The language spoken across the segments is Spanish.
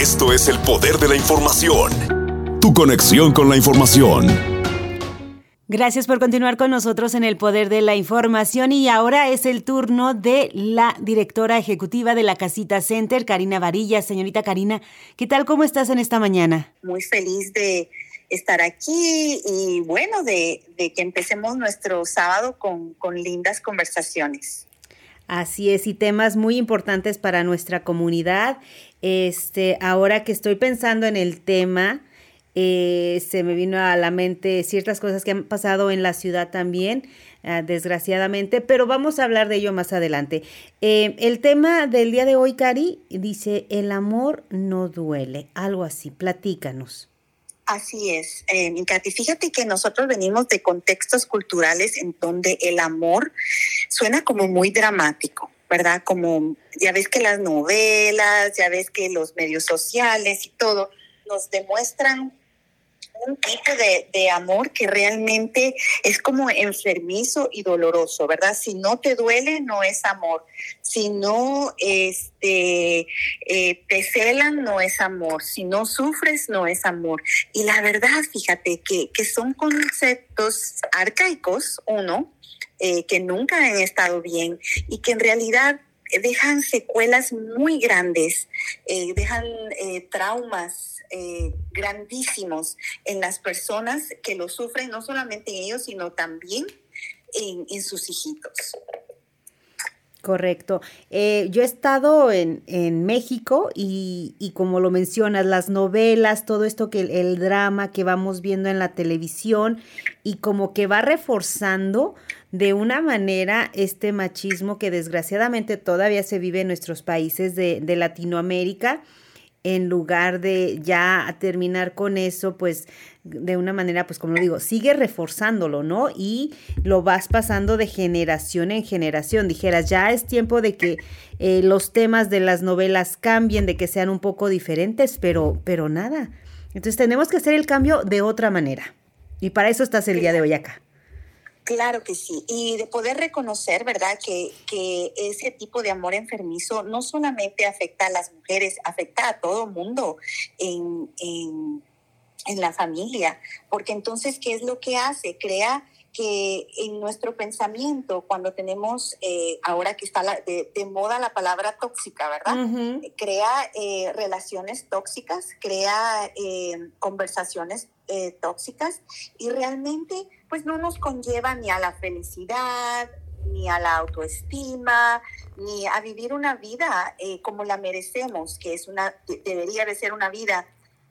Esto es el poder de la información. Tu conexión con la información. Gracias por continuar con nosotros en el Poder de la Información y ahora es el turno de la directora ejecutiva de la Casita Center, Karina Varilla. Señorita Karina, ¿qué tal? ¿Cómo estás en esta mañana? Muy feliz de estar aquí y bueno, de, que empecemos nuestro sábado con, con lindas conversaciones. Así es, y temas muy importantes para nuestra comunidad. Este, ahora que estoy pensando en el tema, eh, se me vino a la mente ciertas cosas que han pasado en la ciudad también, ah, desgraciadamente, pero vamos a hablar de ello más adelante. Eh, el tema del día de hoy, Cari, dice, el amor no duele, algo así, platícanos. Así es, eh, Katy. Fíjate que nosotros venimos de contextos culturales en donde el amor suena como muy dramático, ¿verdad? Como ya ves que las novelas, ya ves que los medios sociales y todo nos demuestran un tipo de, amor que realmente es como enfermizo y doloroso, ¿verdad? Si no te duele, no es amor. Si no este, eh, te celan, no es amor. Si no sufres, no es amor. Y la verdad, fíjate que, que son conceptos arcaicos, uno, eh, que nunca han estado bien y que en realidad dejan secuelas muy grandes, eh, dejan traumas eh, grandísimos en las personas que lo sufren, no solamente en ellos, sino también en, sus hijitos. Correcto. Eh, yo he estado en, México y, como lo mencionas, las novelas, todo esto que el, drama que vamos viendo en la televisión y como que va reforzando de una manera este machismo que desgraciadamente todavía se vive en nuestros países de, de Latinoamérica en lugar de ya terminar con eso, pues de una manera, pues como lo digo, sigue reforzándolo, ¿no? Y lo vas pasando de generación en generación. Dijeras, ya es tiempo de que eh, los temas de las novelas cambien, de que sean un poco diferentes, pero, pero nada. Entonces tenemos que hacer el cambio de otra manera. Y para eso estás el día de hoy acá. Claro que sí, y de poder reconocer, ¿verdad?, que, ese tipo de amor enfermizo no solamente afecta a las mujeres, afecta a todo mundo en, la familia, porque entonces, ¿qué es lo que hace? Crea que en nuestro pensamiento, cuando tenemos, eh, ahora que está de, moda la palabra tóxica, ¿verdad? Crea eh, relaciones tóxicas, crea eh, conversaciones tóxicas y realmente pues no nos conlleva ni a la felicidad, ni a la autoestima, ni a vivir una vida como la merecemos, que es una, debería de ser una vida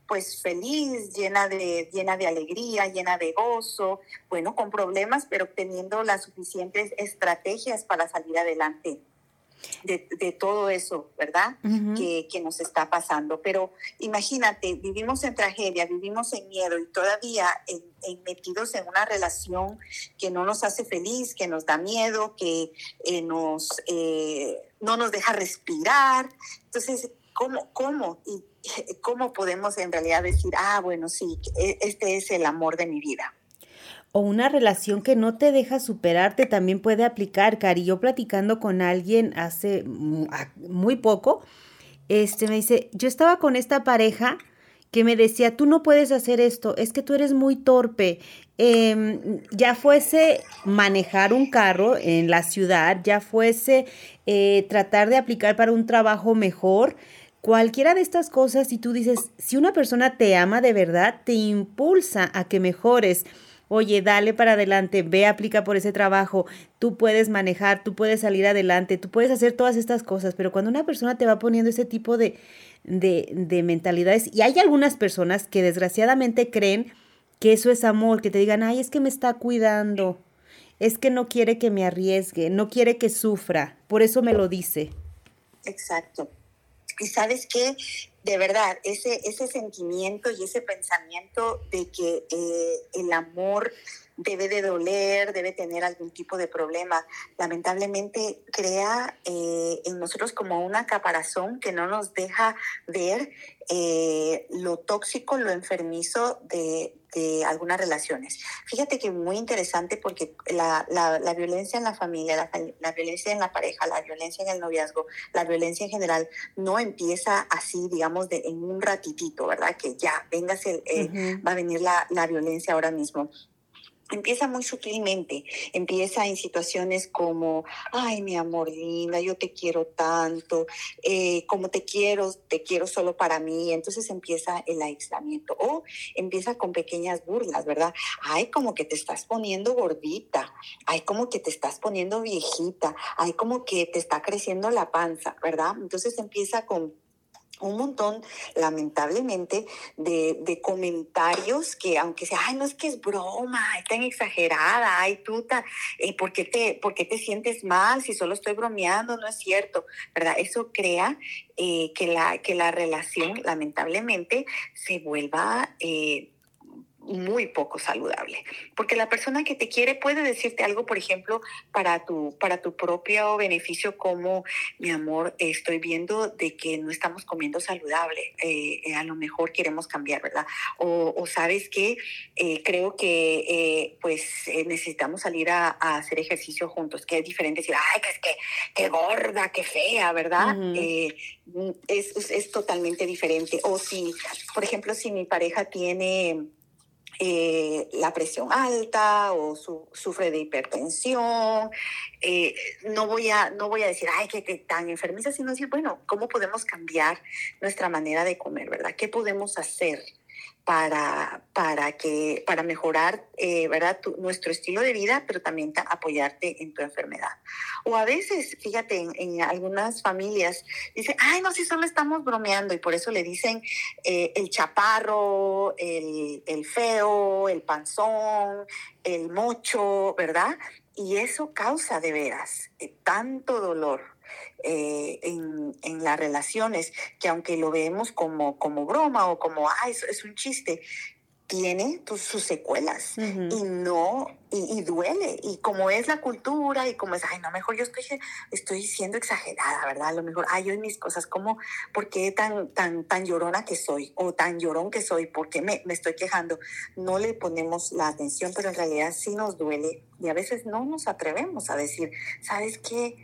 pues feliz, llena de, llena de alegría, llena de gozo, bueno, con problemas, pero teniendo las suficientes estrategias para salir adelante. De, todo eso, ¿verdad? que, nos está pasando. Pero imagínate, vivimos en tragedia, vivimos en miedo y todavía en, metidos en una relación que no nos hace feliz, que nos da miedo, que eh, nos, eh, no nos deja respirar. Entonces, ¿cómo? ¿Cómo? Y ¿cómo podemos en realidad decir, ah, bueno, sí, e, este es el amor de mi vida? O una relación que no te deja superarte también puede aplicar, Cari. Yo platicando con alguien hace muy poco, este me dice, yo estaba con esta pareja que me decía, tú no puedes hacer esto, es que tú eres muy torpe. Em, ya fuese manejar un carro en la ciudad, ya fuese eh, tratar de aplicar para un trabajo mejor, Cualquiera de estas cosas, si tú dices, si una persona te ama de verdad, te impulsa a que mejores. Oye, dale para adelante, ve, aplica por ese trabajo, tú puedes manejar, tú puedes salir adelante, tú puedes hacer todas estas cosas, pero cuando una persona te va poniendo ese tipo de, de, de mentalidades, y hay algunas personas que desgraciadamente creen que eso es amor, que te digan, ay, es que me está cuidando, es que no quiere que me arriesgue, no quiere que sufra, por eso me lo dice. Exacto. Y sabes qué, de verdad, ese, ese sentimiento y ese pensamiento de que eh, el amor debe de doler, debe tener algún tipo de problema, lamentablemente crea eh, en nosotros como una caparazón que no nos deja ver eh, lo tóxico, lo enfermizo de, de algunas relaciones. Fíjate que muy interesante porque la, la, violencia en la familia, la, violencia en la pareja, la violencia en el noviazgo, la violencia en general no empieza así, digamos, de, en un ratitito, ¿verdad? Que ya, vengas, eh, va a venir la, la violencia ahora mismo empieza muy sutilmente, empieza en situaciones como, ay, mi amor linda, yo te quiero tanto, eh, como te quiero, te quiero solo para mí, entonces empieza el aislamiento o empieza con pequeñas burlas, ¿verdad? Ay, como que te estás poniendo gordita, ay, como que te estás poniendo viejita, ay, como que te está creciendo la panza, ¿verdad? Entonces empieza con un montón, lamentablemente, de, comentarios que, aunque sea, ay, no es que es broma, es tan exagerada, ay, tú, eh, ¿por, qué te, ¿por te sientes mal si solo estoy bromeando? No es cierto, ¿verdad? Eso crea eh, que, la, que la relación, lamentablemente, se vuelva... Eh, muy poco saludable, porque la persona que te quiere puede decirte algo, por ejemplo, para tu, para tu propio beneficio, como, mi amor, estoy viendo de que no estamos comiendo saludable, eh, eh, a lo mejor queremos cambiar, ¿verdad? O, sabes que eh, creo que pues necesitamos salir a, hacer ejercicio juntos, que es diferente decir, ay, que es que, qué gorda, qué fea, ¿verdad? es, es totalmente diferente. O si, por ejemplo, si mi pareja tiene eh, la presión alta o sufre de hipertensión. Eh, no, voy a, no voy a decir, ay, que, tan enfermiza, sino decir, bueno, ¿cómo podemos cambiar nuestra manera de comer, verdad? ¿Qué podemos hacer? Para, para, que, para mejorar eh, ¿verdad? nuestro estilo de vida, pero también apoyarte en tu enfermedad. O a veces, fíjate, en, algunas familias dicen, ay, no, si solo estamos bromeando y por eso le dicen eh, el chaparro, el, el feo, el panzón, el mocho, ¿verdad? Y eso causa de veras eh, tanto dolor eh, en, en, las relaciones, que aunque lo vemos como, como broma o como, ah, eso es un chiste, tiene sus secuelas y no, y, duele. Y como es la cultura y como es, ay, no, mejor yo estoy, estoy siendo exagerada, ¿verdad? A lo mejor, ay, yo en mis cosas, como, ¿por qué tan, tan, tan llorona que soy? O tan llorón que soy, ¿por qué me, me estoy quejando? No le ponemos la atención, pero en realidad sí nos duele y a veces no nos atrevemos a decir, ¿sabes qué?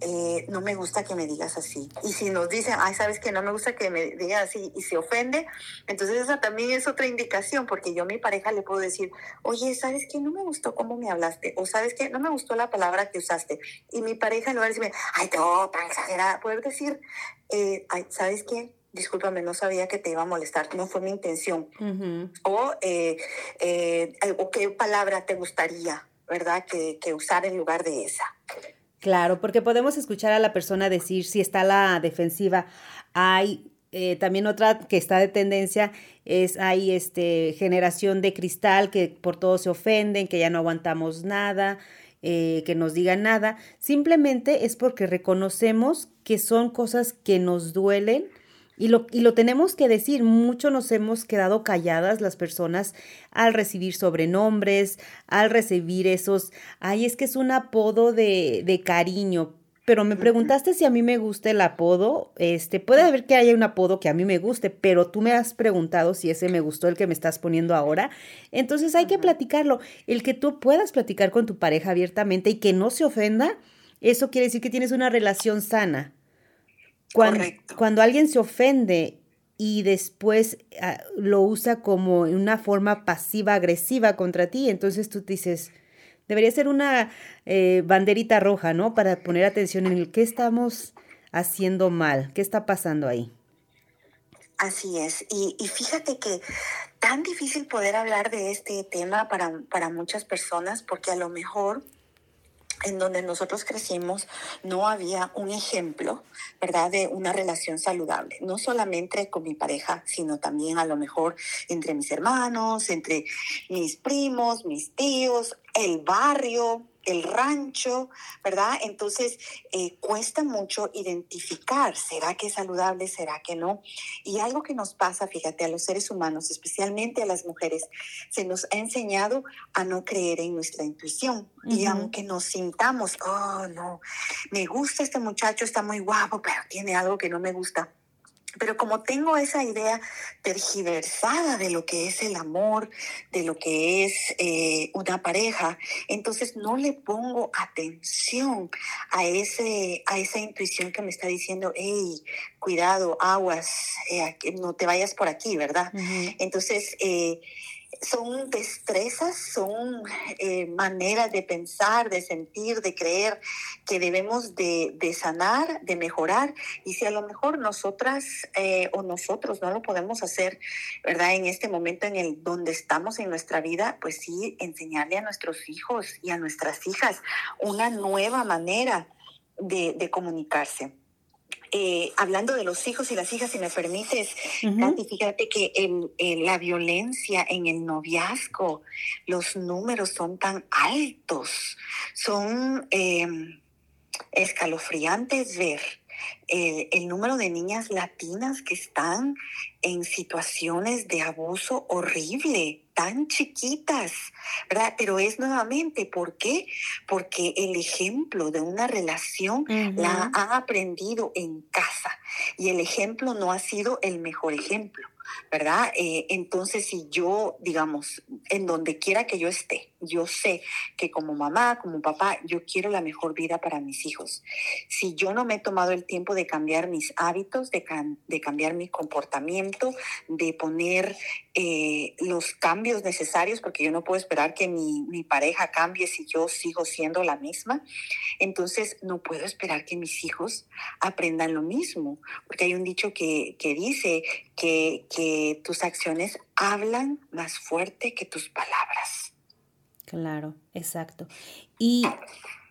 Eh, no me gusta que me digas así. Y si nos dicen, ay, sabes que no me gusta que me digas así y se ofende, entonces esa también es otra indicación, porque yo a mi pareja le puedo decir, oye, ¿sabes que no me gustó cómo me hablaste? O ¿sabes que no me gustó la palabra que usaste? Y mi pareja en lugar de decirme, ay, no, tan exagerada, poder decir, eh, ay, ¿sabes qué? discúlpame, no sabía que te iba a molestar, no fue mi intención. o, eh, o qué palabra te gustaría, ¿verdad? Que, que usar en lugar de esa. Claro, porque podemos escuchar a la persona decir si está la defensiva. Hay eh, también otra que está de tendencia es hay este generación de cristal que por todo se ofenden, que ya no aguantamos nada, eh, que nos digan nada. Simplemente es porque reconocemos que son cosas que nos duelen y lo, y lo tenemos que decir, mucho nos hemos quedado calladas las personas al recibir sobrenombres, al recibir esos, ay, es que es un apodo de, de cariño, pero me preguntaste si a mí me gusta el apodo. Este, puede haber que haya un apodo que a mí me guste, pero tú me has preguntado si ese me gustó el que me estás poniendo ahora. Entonces hay que platicarlo. El que tú puedas platicar con tu pareja abiertamente y que no se ofenda, eso quiere decir que tienes una relación sana. Cuando, cuando alguien se ofende y después ah, lo usa como una forma pasiva-agresiva contra ti, entonces tú dices, debería ser una eh, banderita roja, ¿no? Para poner atención en el qué estamos haciendo mal, qué está pasando ahí. Así es, y, y, fíjate que tan difícil poder hablar de este tema para, para muchas personas porque a lo mejor en donde nosotros crecimos no había un ejemplo, ¿verdad?, de una relación saludable, no solamente con mi pareja, sino también a lo mejor entre mis hermanos, entre mis primos, mis tíos, el barrio, el rancho, ¿verdad? Entonces, eh, cuesta mucho identificar, ¿será que es saludable, será que no? Y algo que nos pasa, fíjate, a los seres humanos, especialmente a las mujeres, se nos ha enseñado a no creer en nuestra intuición. Y aunque nos sintamos, oh, no, me gusta este muchacho, está muy guapo, pero tiene algo que no me gusta Pero como tengo esa idea tergiversada de lo que es el amor, de lo que es eh, una pareja, entonces no le pongo atención a, ese, a esa intuición que me está diciendo, hey, cuidado, aguas, eh, no te vayas por aquí, ¿verdad? Entonces, eh, son destrezas, son eh, maneras de pensar, de sentir, de creer que debemos de, sanar, de mejorar. Y si a lo mejor nosotras eh, o nosotros no lo podemos hacer, ¿verdad? En este momento en el donde estamos en nuestra vida, pues sí, enseñarle a nuestros hijos y a nuestras hijas una nueva manera de comunicarse. Eh, hablando de los hijos y las hijas, si me permites, fíjate que en, la violencia en el noviazgo, los números son tan altos, son em, escalofriantes ver eh, el número de niñas latinas que están en situaciones de abuso horrible, tan chiquitas, ¿verdad? Pero es nuevamente, ¿por qué? Porque el ejemplo de una relación la ha aprendido en casa y el ejemplo no ha sido el mejor ejemplo. ¿verdad? Eh, entonces, si yo, digamos, en donde quiera que yo esté, yo sé que como mamá, como papá, yo quiero la mejor vida para mis hijos. Si yo no me he tomado el tiempo de cambiar mis hábitos, de, cambiar mi comportamiento, de poner eh, los cambios necesarios, porque yo no puedo esperar que mi, pareja cambie si yo sigo siendo la misma, entonces no puedo esperar que mis hijos aprendan lo mismo, porque hay un dicho que, que dice que tus acciones hablan más fuerte que tus palabras. Claro, exacto. Y,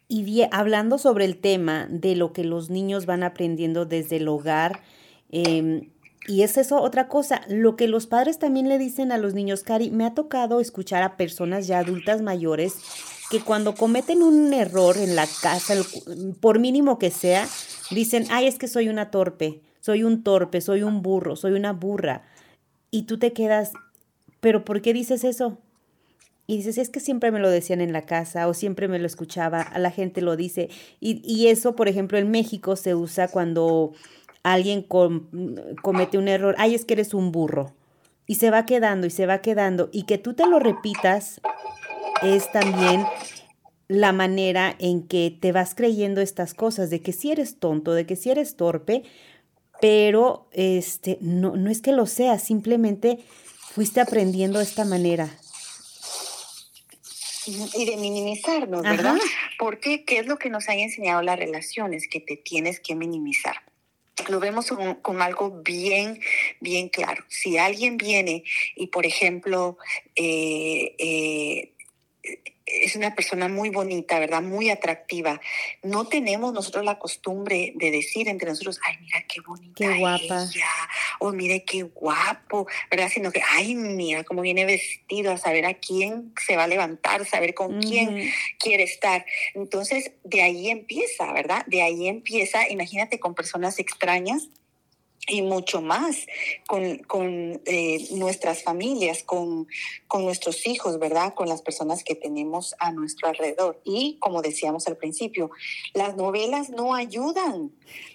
y hablando sobre el tema de lo que los niños van aprendiendo desde el hogar, em, y es eso otra cosa, lo que los padres también le dicen a los niños, Cari, me ha tocado escuchar a personas ya adultas mayores que cuando cometen un error en la casa, por mínimo que sea, dicen, ay, es que soy una torpe, soy un torpe, soy un burro, soy una burra. Y tú te quedas, pero ¿por qué dices eso? Y dices, es que siempre me lo decían en la casa o siempre me lo escuchaba, a la gente lo dice. Y, eso, por ejemplo, en México se usa cuando alguien comete un error, ay, es que eres un burro. Y se va quedando y se va quedando. Y que tú te lo repitas es también la manera en que te vas creyendo estas cosas, de que si eres tonto, de que si eres torpe, pero este, no, no es que lo seas, simplemente fuiste aprendiendo de esta manera y de minimizarnos, ¿verdad? Porque ¿qué es lo que nos han enseñado las relaciones? Que te tienes que minimizar. Lo vemos con, algo bien, bien claro. Si alguien viene y, por ejemplo, eh, eh, es una persona muy bonita, ¿verdad? Muy atractiva. No tenemos nosotros la costumbre de decir entre nosotros, ay, mira qué bonita qué guapa. o mire qué guapo, ¿verdad? Sino que, ay, mira cómo viene vestido, a saber a quién se va a levantar, saber con quién quiere estar. Entonces, de ahí empieza, ¿verdad? De ahí empieza, imagínate con personas extrañas y mucho más con, con eh, nuestras familias, con, con nuestros hijos, ¿verdad? Con las personas que tenemos a nuestro alrededor. Y como decíamos al principio, las novelas no ayudan,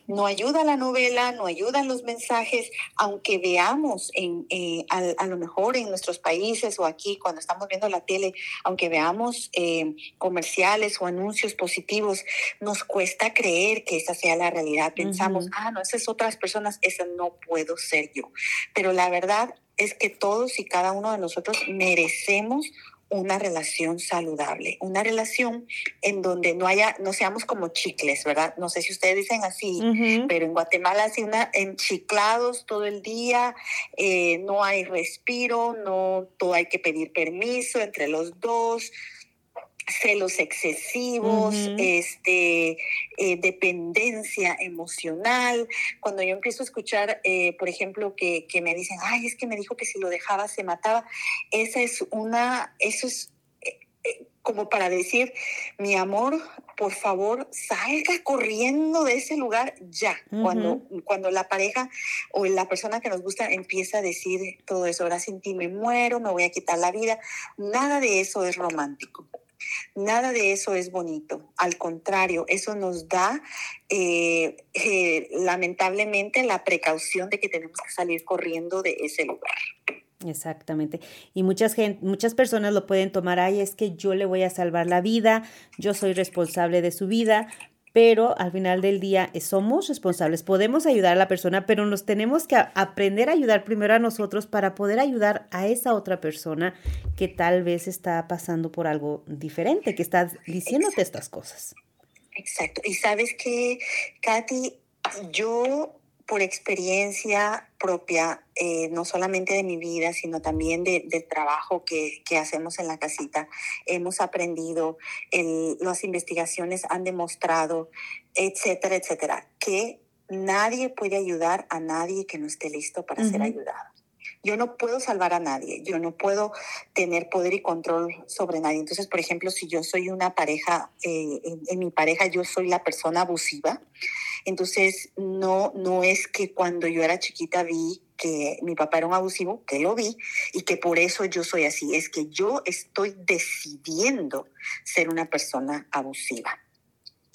no ayuda la novela, no ayudan los mensajes, aunque veamos en, eh, a, lo mejor en nuestros países o aquí cuando estamos viendo la tele, aunque veamos eh, comerciales o anuncios positivos, nos cuesta creer que esa sea la realidad. Pensamos, ah, no, esas otras personas, esa no puedo ser yo. Pero la verdad es que todos y cada uno de nosotros merecemos una relación saludable, una relación en donde no haya, no seamos como chicles, ¿verdad? No sé si ustedes dicen así, pero en Guatemala así una enchiclados todo el día, eh, no hay respiro, no todo hay que pedir permiso entre los dos, celos excesivos, este, eh, dependencia emocional. Cuando yo empiezo a escuchar, eh, por ejemplo, que, que, me dicen, ay, es que me dijo que si lo dejaba se mataba, esa es una, eso es eh, como para decir, mi amor, por favor, salga corriendo de ese lugar ya. cuando, cuando la pareja o la persona que nos gusta empieza a decir todo eso, ahora sin ti me muero, me voy a quitar la vida, nada de eso es romántico Nada de eso es bonito. Al contrario, eso nos da eh, eh, lamentablemente la precaución de que tenemos que salir corriendo de ese lugar. Exactamente. Y muchas, gente, muchas personas lo pueden tomar, ay, es que yo le voy a salvar la vida, yo soy responsable de su vida, pero al final del día eh, somos responsables, podemos ayudar a la persona, pero nos tenemos que aprender a ayudar primero a nosotros para poder ayudar a esa otra persona que tal vez está pasando por algo diferente, que está diciéndote estas cosas. Exacto. Y sabes que, Katy, yo por experiencia propia, eh, no solamente de mi vida, sino también del trabajo que, hacemos en la casita, hemos aprendido, las investigaciones han demostrado, etcétera, etcétera, que nadie puede ayudar a nadie que no esté listo para ser ayudado. Yo no puedo salvar a nadie, yo no puedo tener poder y control sobre nadie. Entonces, por ejemplo, si yo soy una pareja, eh, en, mi pareja yo soy la persona abusiva, entonces no, no es que cuando yo era chiquita vi que mi papá era un abusivo, que lo vi, y que por eso yo soy así, es que yo estoy decidiendo ser una persona abusiva.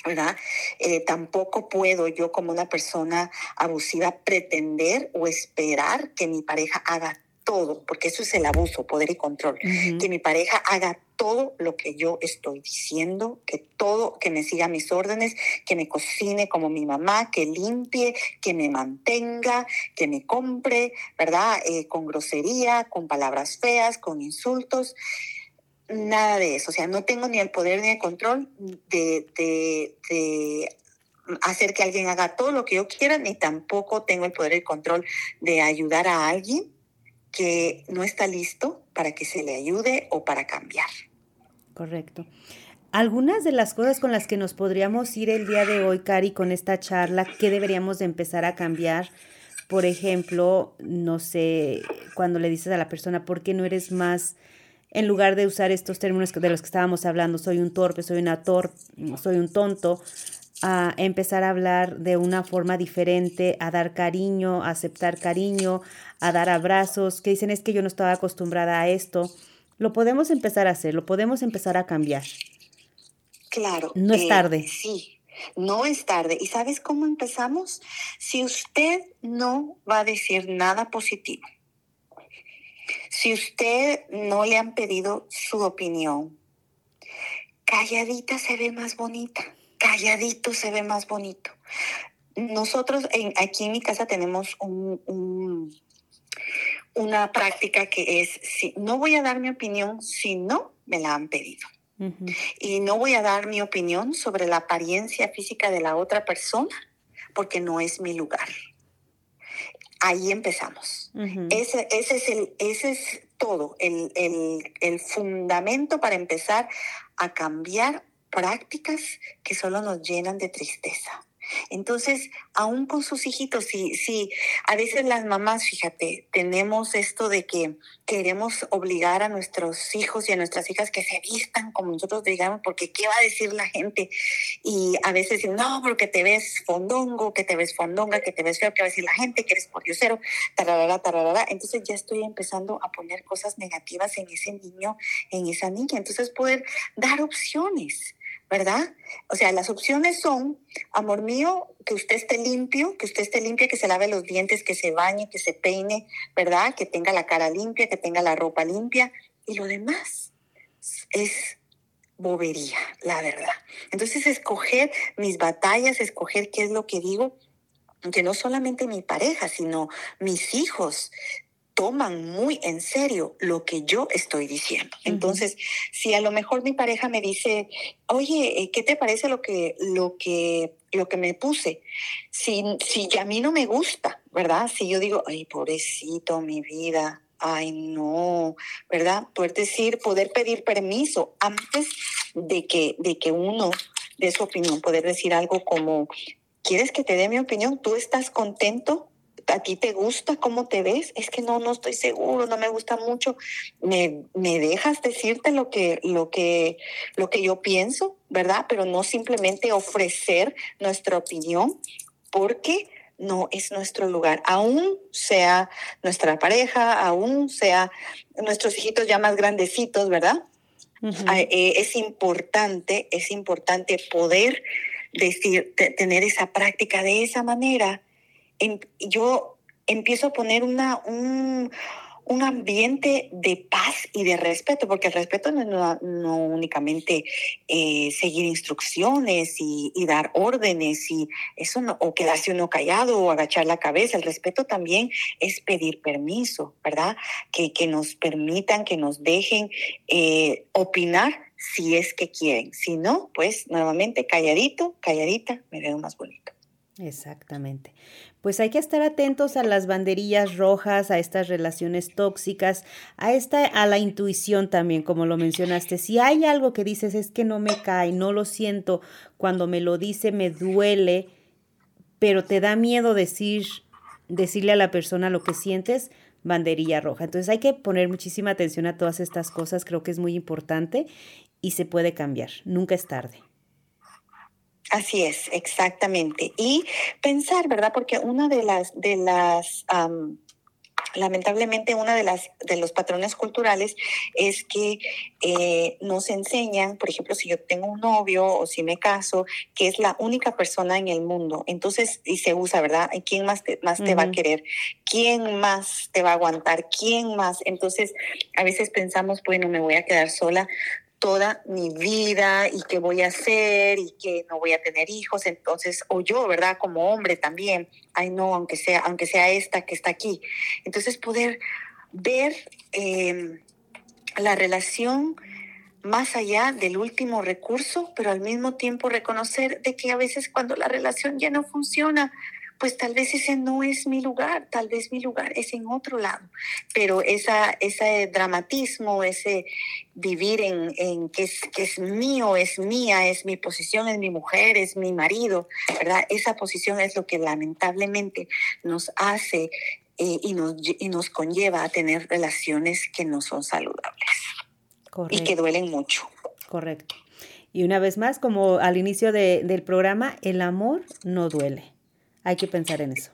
¿Verdad? Eh, tampoco puedo yo como una persona abusiva pretender o esperar que mi pareja haga todo, porque eso es el abuso, poder y control, que mi pareja haga todo lo que yo estoy diciendo, que todo, que me siga mis órdenes, que me cocine como mi mamá, que limpie, que me mantenga, que me compre, ¿verdad? Eh, con grosería, con palabras feas, con insultos nada de eso. O sea, no tengo ni el poder ni el control de, de, hacer que alguien haga todo lo que yo quiera, ni tampoco tengo el poder y el control de ayudar a alguien que no está listo para que se le ayude o para cambiar. Correcto. Algunas de las cosas con las que nos podríamos ir el día de hoy, Cari, con esta charla, ¿qué deberíamos de empezar a cambiar? Por ejemplo, no sé, cuando le dices a la persona, ¿por qué no eres más en lugar de usar estos términos de los que estábamos hablando, soy un torpe, soy una tor soy un tonto, a empezar a hablar de una forma diferente, a dar cariño, a aceptar cariño, a dar abrazos, que dicen es que yo no estaba acostumbrada a esto. Lo podemos empezar a hacer, lo podemos empezar a cambiar. Claro. No es eh, tarde. sí, no es tarde. ¿Y sabes cómo empezamos? Si usted no va a decir nada positivo, si usted no le han pedido su opinión, calladita se ve más bonita, calladito se ve más bonito. Nosotros aquí en mi casa tenemos una práctica que es, si, no voy a dar mi opinión si no me la han pedido. Y no voy a dar mi opinión sobre la apariencia física de la otra persona porque no es mi lugar ahí empezamos. ese, ese, es el, ese es todo, el, el, el fundamento para empezar a cambiar prácticas que solo nos llenan de tristeza. Entonces, aún con sus hijitos, sí, sí, a veces las mamás, fíjate, tenemos esto de que queremos obligar a nuestros hijos y a nuestras hijas que se vistan como nosotros digamos, porque ¿qué va a decir la gente? Y a veces dicen, no, porque te ves fondongo, que te ves fondonga, que te ves feo, que va a decir la gente, que eres pordiosero, tararara, tararara. Entonces ya estoy empezando a poner cosas negativas en ese niño, en esa niña. Entonces poder dar opciones ¿verdad? O sea, las opciones son, amor mío, que usted esté limpio, que usted esté limpia, que se lave los dientes, que se bañe, que se peine, ¿verdad? Que tenga la cara limpia, que tenga la ropa limpia. Y lo demás es bobería, la verdad. Entonces, escoger mis batallas, escoger qué es lo que digo, que no solamente mi pareja, sino mis hijos, toman muy en serio lo que yo estoy diciendo. Entonces, si a lo mejor mi pareja me dice, oye, eh, ¿qué te parece lo que, lo que, lo que me puse? Si, si a mí no me gusta, ¿verdad? Si yo digo, ay, pobrecito, mi vida, ay, no, ¿verdad? Poder decir, poder pedir permiso antes de que, de que uno dé su opinión, poder decir algo como, ¿quieres que te dé mi opinión? ¿Tú estás contento? ¿A ti te gusta cómo te ves? Es que no, no estoy seguro, no me gusta mucho. ¿Me, me dejas decirte lo que, lo, que, lo que yo pienso, verdad? Pero no simplemente ofrecer nuestra opinión, porque no es nuestro lugar, aún sea nuestra pareja, aún sea nuestros hijitos ya más grandecitos, ¿verdad? Eh, es importante, es importante poder decir, tener esa práctica de esa manera. Em, yo empiezo a poner una, un, un ambiente de paz y de respeto, porque el respeto no es no, únicamente eh, seguir instrucciones y, dar órdenes y eso no, o quedarse uno callado o agachar la cabeza. El respeto también es pedir permiso, ¿verdad? Que, que nos permitan, que nos dejen eh, opinar si es que quieren. Si no, pues nuevamente calladito, calladita, me veo más bonito. Exactamente pues hay que estar atentos a las banderillas rojas, a estas relaciones tóxicas, a esta a la intuición también, como lo mencionaste. Si hay algo que dices es que no me cae, no lo siento, cuando me lo dice me duele, pero te da miedo decir decirle a la persona lo que sientes, banderilla roja. Entonces hay que poner muchísima atención a todas estas cosas, creo que es muy importante y se puede cambiar, nunca es tarde. Así es, exactamente. Y pensar, ¿verdad? Porque una de las, de las, lamentablemente, una de las, de los patrones culturales es que eh, nos enseñan, por ejemplo, si yo tengo un novio o si me caso, que es la única persona en el mundo. Entonces, y se usa, ¿verdad? ¿Quién más te, más te va a querer? ¿Quién más te va a aguantar? ¿Quién más? Entonces, a veces pensamos, bueno, me voy a quedar sola toda mi vida y qué voy a hacer y que no voy a tener hijos, entonces, o yo, ¿verdad? Como hombre también, ay no, aunque sea, aunque sea esta que está aquí. Entonces poder ver em, la relación más allá del último recurso, pero al mismo tiempo reconocer de que a veces cuando la relación ya no funciona, pues tal vez ese no es mi lugar, tal vez mi lugar es en otro lado. Pero esa, ese dramatismo, ese vivir en, en que, es, que es mío, es mía, es mi posición, es mi mujer, es mi marido, ¿verdad? Esa posición es lo que lamentablemente nos hace eh, y, nos, y nos conlleva a tener relaciones que no son saludables y que duelen mucho. Correcto. Y una vez más, como al inicio de, del programa, el amor no duele. Hay que pensar en eso.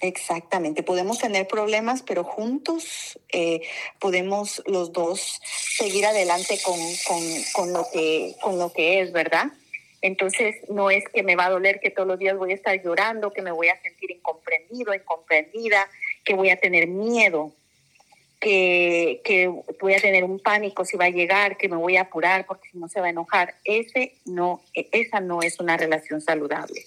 Exactamente, podemos tener problemas, pero juntos eh, podemos los dos seguir adelante con, con, lo que, con lo que es, ¿verdad? Entonces, no es que me va a doler que todos los días voy a estar llorando, que me voy a sentir incomprendido, incomprendida, que voy a tener miedo, que, que voy a tener un pánico si va a llegar, que me voy a apurar porque si no se va a enojar. Ese no, esa no es una relación saludable.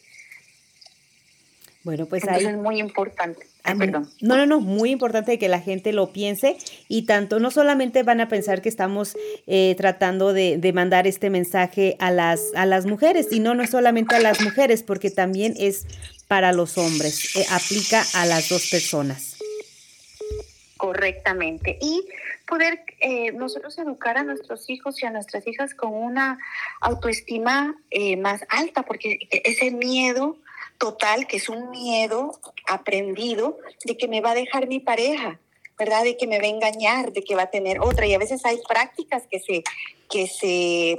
Bueno, pues ahí... es muy importante. Ah, perdón. No, no, no, muy importante que la gente lo piense y tanto, no solamente van a pensar que estamos eh, tratando de, mandar este mensaje a las, a las mujeres, sino no solamente a las mujeres, porque también es para los hombres, eh, aplica a las dos personas. Correctamente. Y poder eh, nosotros educar a nuestros hijos y a nuestras hijas con una autoestima más alta, porque ese miedo total, que es un miedo aprendido de que me va a dejar mi pareja, ¿verdad? De que me va a engañar, de que va a tener otra. Y a veces hay prácticas que se, que se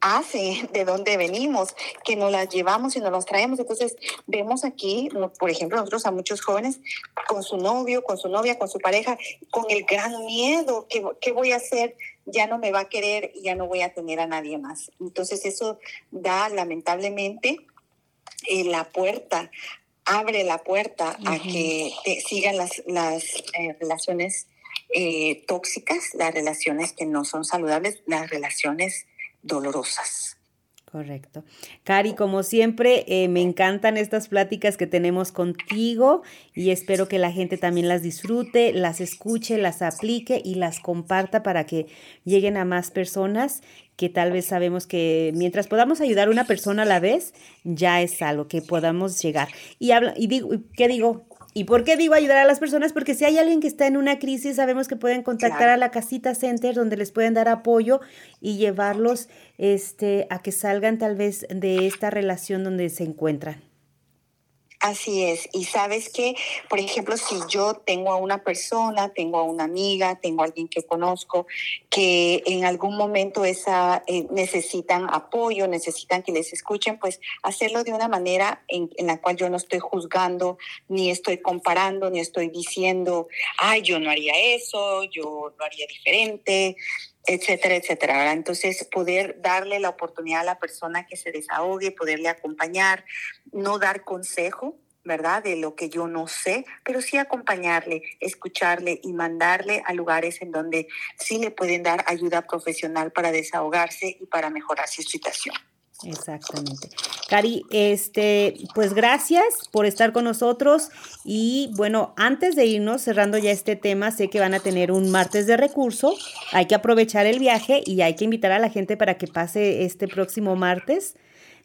hace de dónde venimos, que nos las llevamos y nos las traemos. Entonces, vemos aquí, por ejemplo, nosotros a muchos jóvenes con su novio, con su novia, con su pareja, con el gran miedo, ¿qué, qué voy a hacer? Ya no me va a querer ya no voy a tener a nadie más. Entonces, eso da lamentablemente eh, la puerta, abre la puerta a que sigan las, las eh, relaciones eh, tóxicas, las relaciones que no son saludables, las relaciones dolorosas. Correcto. Cari, como siempre, eh, me encantan estas pláticas que tenemos contigo y espero que la gente también las disfrute, las escuche, las aplique y las comparta para que lleguen a más personas que tal vez sabemos que mientras podamos ayudar a una persona a la vez, ya es algo que podamos llegar. Y, habla, y digo, ¿qué digo? ¿Y por qué digo ayudar a las personas? Porque si hay alguien que está en una crisis, sabemos que pueden contactar a la Casita Center donde les pueden dar apoyo y llevarlos este, a que salgan tal vez de esta relación donde se encuentran. Así es. Y sabes que, por ejemplo, si yo tengo a una persona, tengo a una amiga, tengo a alguien que conozco, que en algún momento esa, eh, necesitan apoyo, necesitan que les escuchen, pues hacerlo de una manera en, en, la cual yo no estoy juzgando, ni estoy comparando, ni estoy diciendo, ay, yo no haría eso, yo lo haría diferente etcétera, etcétera. Entonces, poder darle la oportunidad a la persona que se desahogue, poderle acompañar, no dar consejo, ¿verdad? De lo que yo no sé, pero sí acompañarle, escucharle y mandarle a lugares en donde sí le pueden dar ayuda profesional para desahogarse y para mejorar su situación. Exactamente. Cari, este, pues gracias por estar con nosotros y bueno, antes de irnos cerrando ya este tema, sé que van a tener un martes de recurso, hay que aprovechar el viaje y hay que invitar a la gente para que pase este próximo martes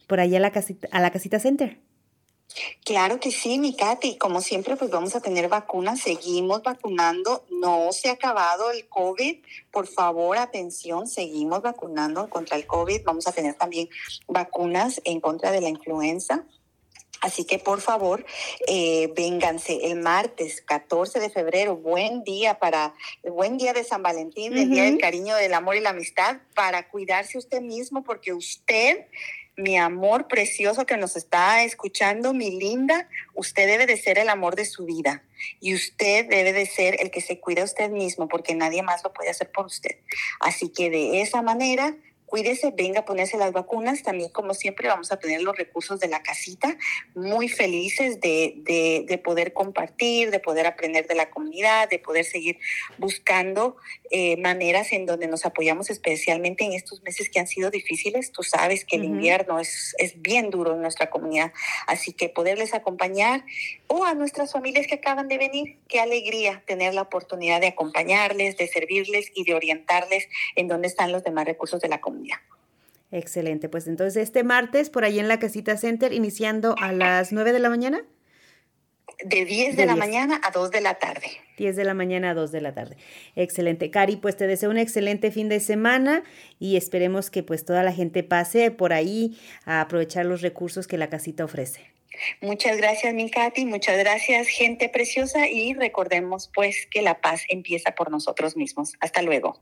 por allá a la casita, a la casita center. Claro que sí, mi Katy. Como siempre, pues vamos a tener vacunas. Seguimos vacunando. No se ha acabado el COVID. Por favor, atención, seguimos vacunando contra el COVID. Vamos a tener también vacunas en contra de la influenza. Así que por favor, eh, vénganse el martes 14 de febrero, buen día para, buen día de San Valentín, el día del cariño, del amor y la amistad, para cuidarse usted mismo, porque usted mi amor precioso que nos está escuchando, mi linda, usted debe de ser el amor de su vida y usted debe de ser el que se cuida a usted mismo porque nadie más lo puede hacer por usted. Así que de esa manera cuídese, venga a ponerse las vacunas. También, como siempre, vamos a tener los recursos de la casita, muy felices de, de, de poder compartir, de poder aprender de la comunidad, de poder seguir buscando eh, maneras en donde nos apoyamos, especialmente en estos meses que han sido difíciles. Tú sabes que el invierno es, es bien duro en nuestra comunidad, así que poderles acompañar o a nuestras familias que acaban de venir, qué alegría tener la oportunidad de acompañarles, de servirles y de orientarles en dónde están los demás recursos de la comunidad. Excelente, pues entonces este martes por ahí en la Casita Center, iniciando a las 9 de la mañana. De 10 de, la mañana a 2 de la tarde. 10 de la mañana a 2 de la tarde. Excelente. Cari, pues te deseo un excelente fin de semana y esperemos que pues toda la gente pase por ahí a aprovechar los recursos que la casita ofrece. Muchas gracias, mi Katy. Muchas gracias, gente preciosa. Y recordemos pues que la paz empieza por nosotros mismos. Hasta luego.